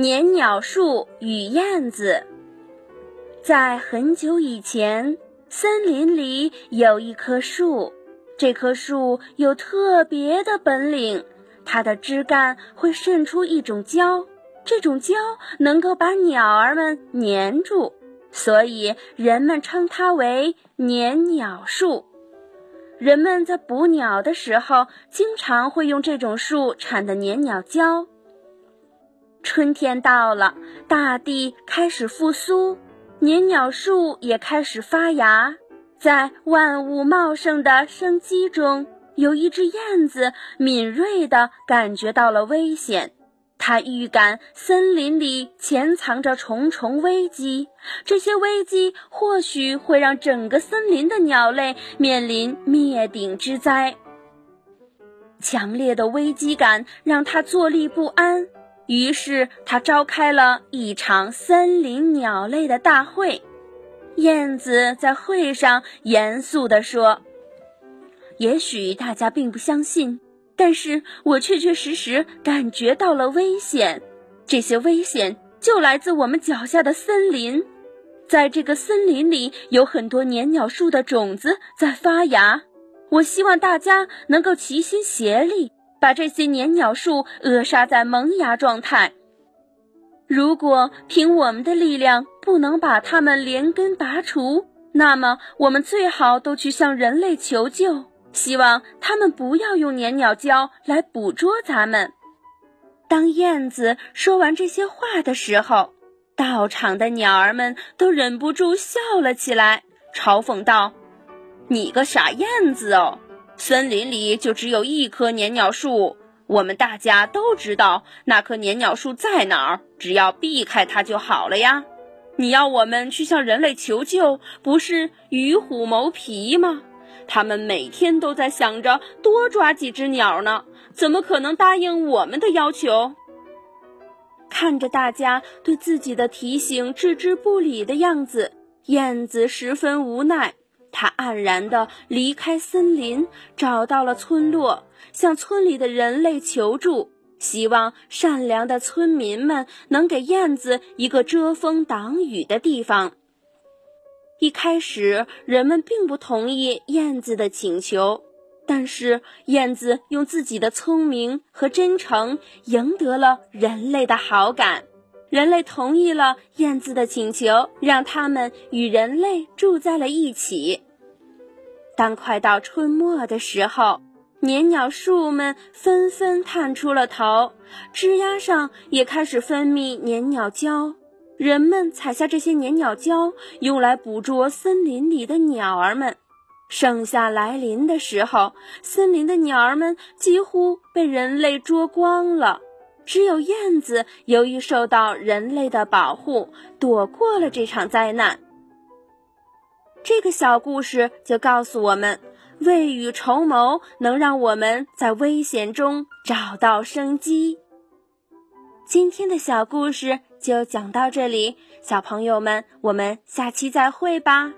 年鸟树与燕子。在很久以前，森林里有一棵树，这棵树有特别的本领，它的枝干会渗出一种胶，这种胶能够把鸟儿们粘住，所以人们称它为粘鸟树。人们在捕鸟的时候，经常会用这种树产的粘鸟胶。春天到了，大地开始复苏，年鸟树也开始发芽。在万物茂盛的生机中，有一只燕子敏锐地感觉到了危险。它预感森林里潜藏着重重危机，这些危机或许会让整个森林的鸟类面临灭顶之灾。强烈的危机感让它坐立不安。于是，他召开了一场森林鸟类的大会。燕子在会上严肃地说：“也许大家并不相信，但是我确确实实感觉到了危险。这些危险就来自我们脚下的森林。在这个森林里，有很多粘鸟树的种子在发芽。我希望大家能够齐心协力。”把这些粘鸟树扼杀在萌芽状态。如果凭我们的力量不能把它们连根拔除，那么我们最好都去向人类求救，希望他们不要用粘鸟胶来捕捉咱们。当燕子说完这些话的时候，到场的鸟儿们都忍不住笑了起来，嘲讽道：“你个傻燕子哦！”森林里就只有一棵年鸟树，我们大家都知道那棵年鸟树在哪儿，只要避开它就好了呀。你要我们去向人类求救，不是与虎谋皮吗？他们每天都在想着多抓几只鸟呢，怎么可能答应我们的要求？看着大家对自己的提醒置之不理的样子，燕子十分无奈。他黯然地离开森林，找到了村落，向村里的人类求助，希望善良的村民们能给燕子一个遮风挡雨的地方。一开始，人们并不同意燕子的请求，但是燕子用自己的聪明和真诚赢得了人类的好感，人类同意了燕子的请求，让他们与人类住在了一起。当快到春末的时候，年鸟树们纷纷探出了头，枝丫上也开始分泌年鸟胶。人们采下这些年鸟胶，用来捕捉森林里的鸟儿们。盛夏来临的时候，森林的鸟儿们几乎被人类捉光了，只有燕子由于受到人类的保护，躲过了这场灾难。这个小故事就告诉我们，未雨绸缪能让我们在危险中找到生机。今天的小故事就讲到这里，小朋友们，我们下期再会吧。